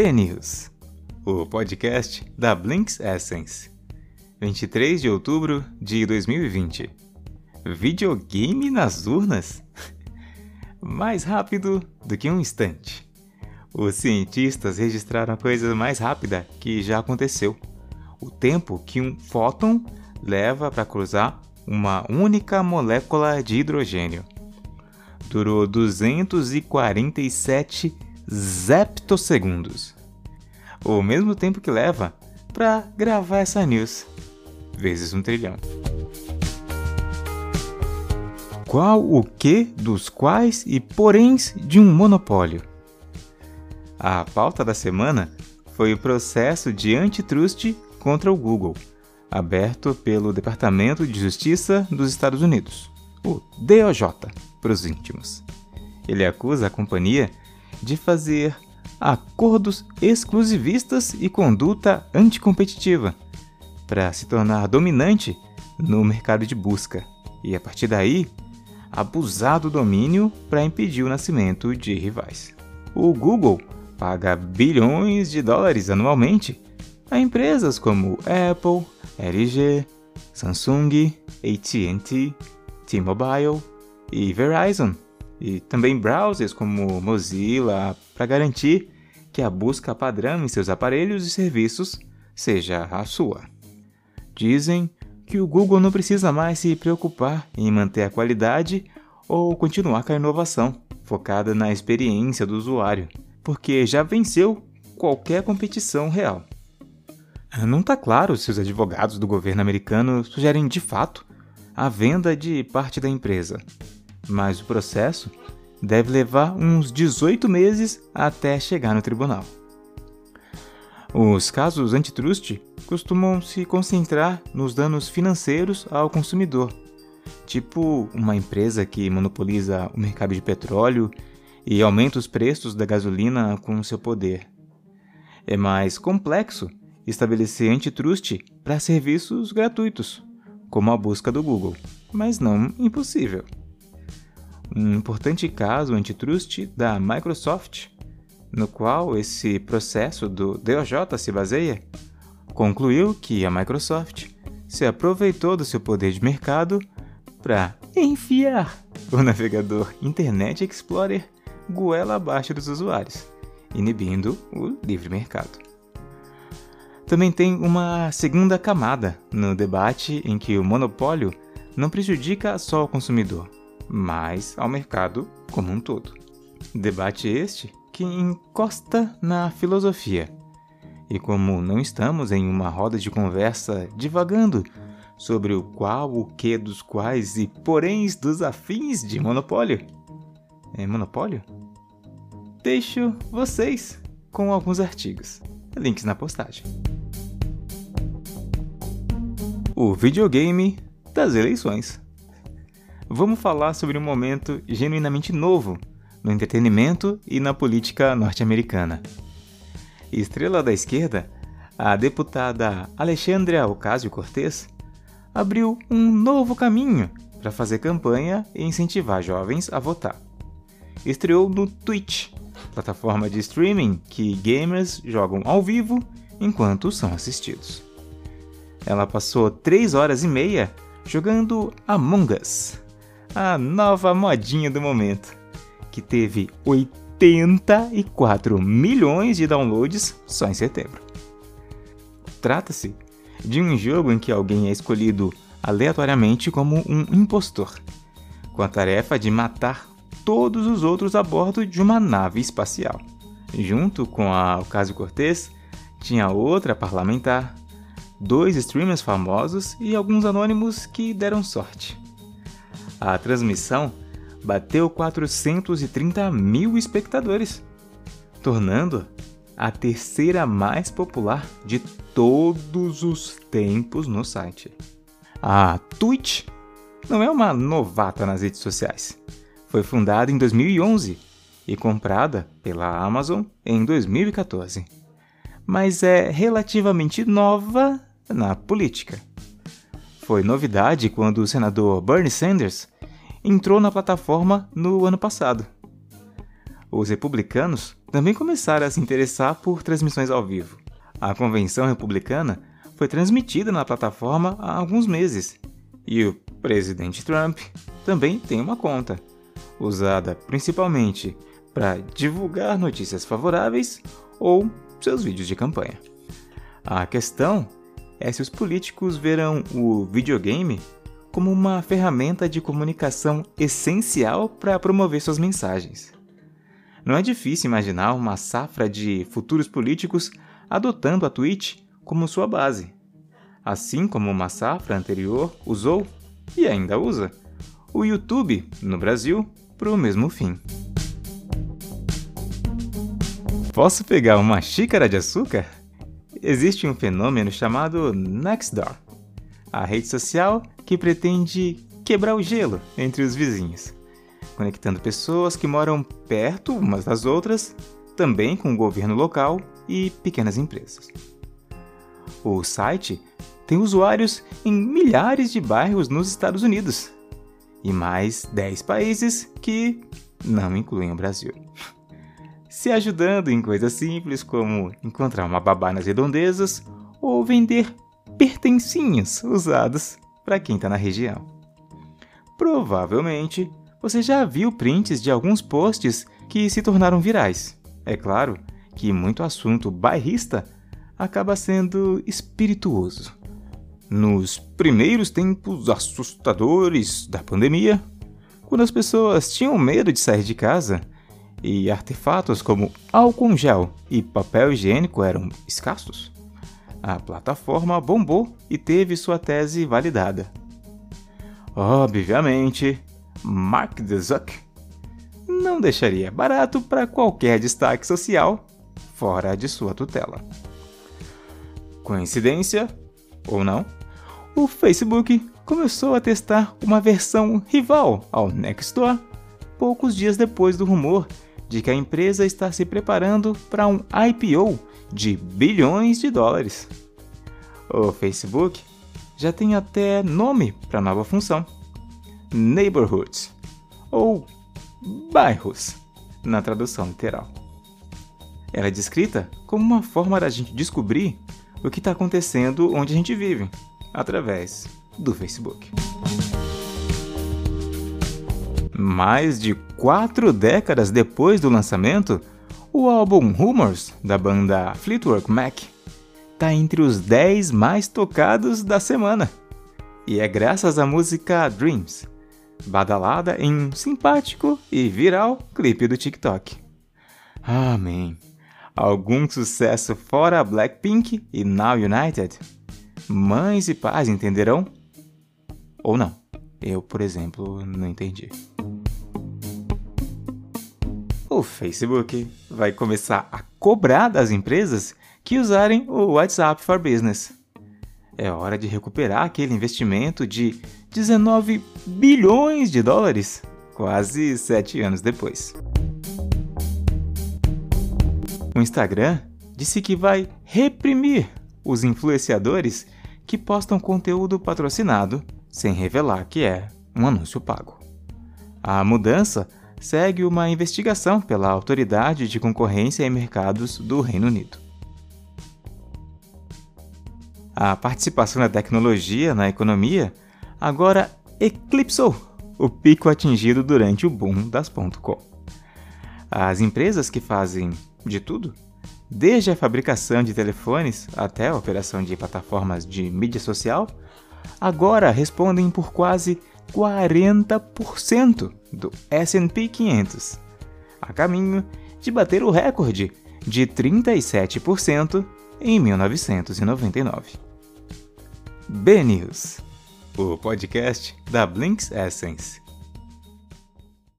B-News, o podcast da Blinks Essence. 23 de outubro de 2020. Videogame nas urnas? mais rápido do que um instante. Os cientistas registraram a coisa mais rápida que já aconteceu: o tempo que um fóton leva para cruzar uma única molécula de hidrogênio. Durou 247 zeptosegundos. O mesmo tempo que leva para gravar essa news, vezes um trilhão. Qual o que dos quais e poréns de um monopólio? A pauta da semana foi o processo de antitrust contra o Google, aberto pelo Departamento de Justiça dos Estados Unidos, o DOJ para os íntimos. Ele acusa a companhia de fazer acordos exclusivistas e conduta anticompetitiva para se tornar dominante no mercado de busca e, a partir daí, abusar do domínio para impedir o nascimento de rivais. O Google paga bilhões de dólares anualmente a empresas como Apple, LG, Samsung, AT&T, T-Mobile e Verizon, e também browsers como Mozilla para garantir que a busca padrão em seus aparelhos e serviços seja a sua. Dizem que o Google não precisa mais se preocupar em manter a qualidade ou continuar com a inovação, focada na experiência do usuário, porque já venceu qualquer competição real. Não está claro se os advogados do governo americano sugerem de fato a venda de parte da empresa, mas o processo deve levar uns 18 meses até chegar no tribunal. Os casos antitrust costumam se concentrar nos danos financeiros ao consumidor, tipo uma empresa que monopoliza o mercado de petróleo e aumenta os preços da gasolina com seu poder. É mais complexo estabelecer antitrust para serviços gratuitos, como a busca do Google, mas não impossível. Um importante caso antitrust da Microsoft no qual esse processo do DOJ se baseia, concluiu que a Microsoft se aproveitou do seu poder de mercado para enfiar o navegador Internet Explorer goela abaixo dos usuários, inibindo o livre mercado. Também tem uma segunda camada no debate em que o monopólio não prejudica só o consumidor, mas ao mercado como um todo. Debate este que encosta na filosofia. E como não estamos em uma roda de conversa divagando sobre o qual, o que dos quais e poréns dos afins de monopólio. É monopólio? Deixo vocês com alguns artigos. Links na postagem. O videogame das eleições. Vamos falar sobre um momento genuinamente novo no entretenimento e na política norte-americana. Estrela da esquerda, a deputada Alexandria Ocasio-Cortez abriu um novo caminho para fazer campanha e incentivar jovens a votar. Estreou no Twitch, plataforma de streaming que gamers jogam ao vivo enquanto são assistidos. Ela passou 3 horas e meia jogando Among Us, a nova modinha do momento que teve 84 milhões de downloads só em setembro. Trata-se de um jogo em que alguém é escolhido aleatoriamente como um impostor, com a tarefa de matar todos os outros a bordo de uma nave espacial. Junto com a Ocasio-Cortez, tinha outra parlamentar, dois streamers famosos e alguns anônimos que deram sorte. A transmissão bateu 430 mil espectadores, tornando a terceira mais popular de todos os tempos no site. A Twitch não é uma novata nas redes sociais. Foi fundada em 2011 e comprada pela Amazon em 2014, mas é relativamente nova na política. Foi novidade quando o senador Bernie Sanders entrou na plataforma no ano passado. Os republicanos também começaram a se interessar por transmissões ao vivo. A convenção republicana foi transmitida na plataforma há alguns meses e o presidente Trump também tem uma conta, usada principalmente para divulgar notícias favoráveis ou seus vídeos de campanha. A questão é se os políticos verão o videogame como uma ferramenta de comunicação essencial para promover suas mensagens. Não é difícil imaginar uma safra de futuros políticos adotando a Twitch como sua base, assim como uma safra anterior usou e ainda usa o YouTube no Brasil para o mesmo fim. Posso pegar uma xícara de açúcar? Existe um fenômeno chamado Nextdoor, a rede social que pretende quebrar o gelo entre os vizinhos, conectando pessoas que moram perto umas das outras, também com o governo local e pequenas empresas. O site tem usuários em milhares de bairros nos Estados Unidos e mais 10 países que não incluem o Brasil. Se ajudando em coisas simples como encontrar uma babá nas redondezas ou vender pertencinhos usados para quem está na região. Provavelmente você já viu prints de alguns posts que se tornaram virais. É claro que muito assunto bairrista acaba sendo espirituoso. Nos primeiros tempos assustadores da pandemia, quando as pessoas tinham medo de sair de casa e artefatos como álcool gel e papel higiênico eram escassos, a plataforma bombou e teve sua tese validada. Obviamente, Mark Zuck não deixaria barato para qualquer destaque social fora de sua tutela. Coincidência ou não? O Facebook começou a testar uma versão rival ao Nextdoor poucos dias depois do rumor de que a empresa está se preparando para um IPO de bilhões de dólares. O Facebook já tem até nome para a nova função: Neighborhoods ou bairros, na tradução literal. Ela é descrita como uma forma da gente descobrir o que está acontecendo onde a gente vive, através do Facebook. Mais de quatro décadas depois do lançamento, o álbum Rumors da banda Fleetwood Mac está entre os 10 mais tocados da semana. E é graças à música Dreams, badalada em um simpático e viral clipe do TikTok. Amém. Algum sucesso fora Blackpink e Now United? Mães e pais entenderão? Ou não? Eu, por exemplo, não entendi o Facebook vai começar a cobrar das empresas que usarem o WhatsApp for Business. É hora de recuperar aquele investimento de 19 bilhões de dólares, quase sete anos depois. O Instagram disse que vai reprimir os influenciadores que postam conteúdo patrocinado sem revelar que é um anúncio pago. A mudança segue uma investigação pela Autoridade de Concorrência e Mercados do Reino Unido. A participação da tecnologia na economia agora eclipsou o pico atingido durante o boom das .com. As empresas que fazem de tudo, desde a fabricação de telefones até a operação de plataformas de mídia social, agora respondem por quase 40% do S&P 500, a caminho de bater o recorde de 37% em 1999. B-News, o podcast da Blinks Essence.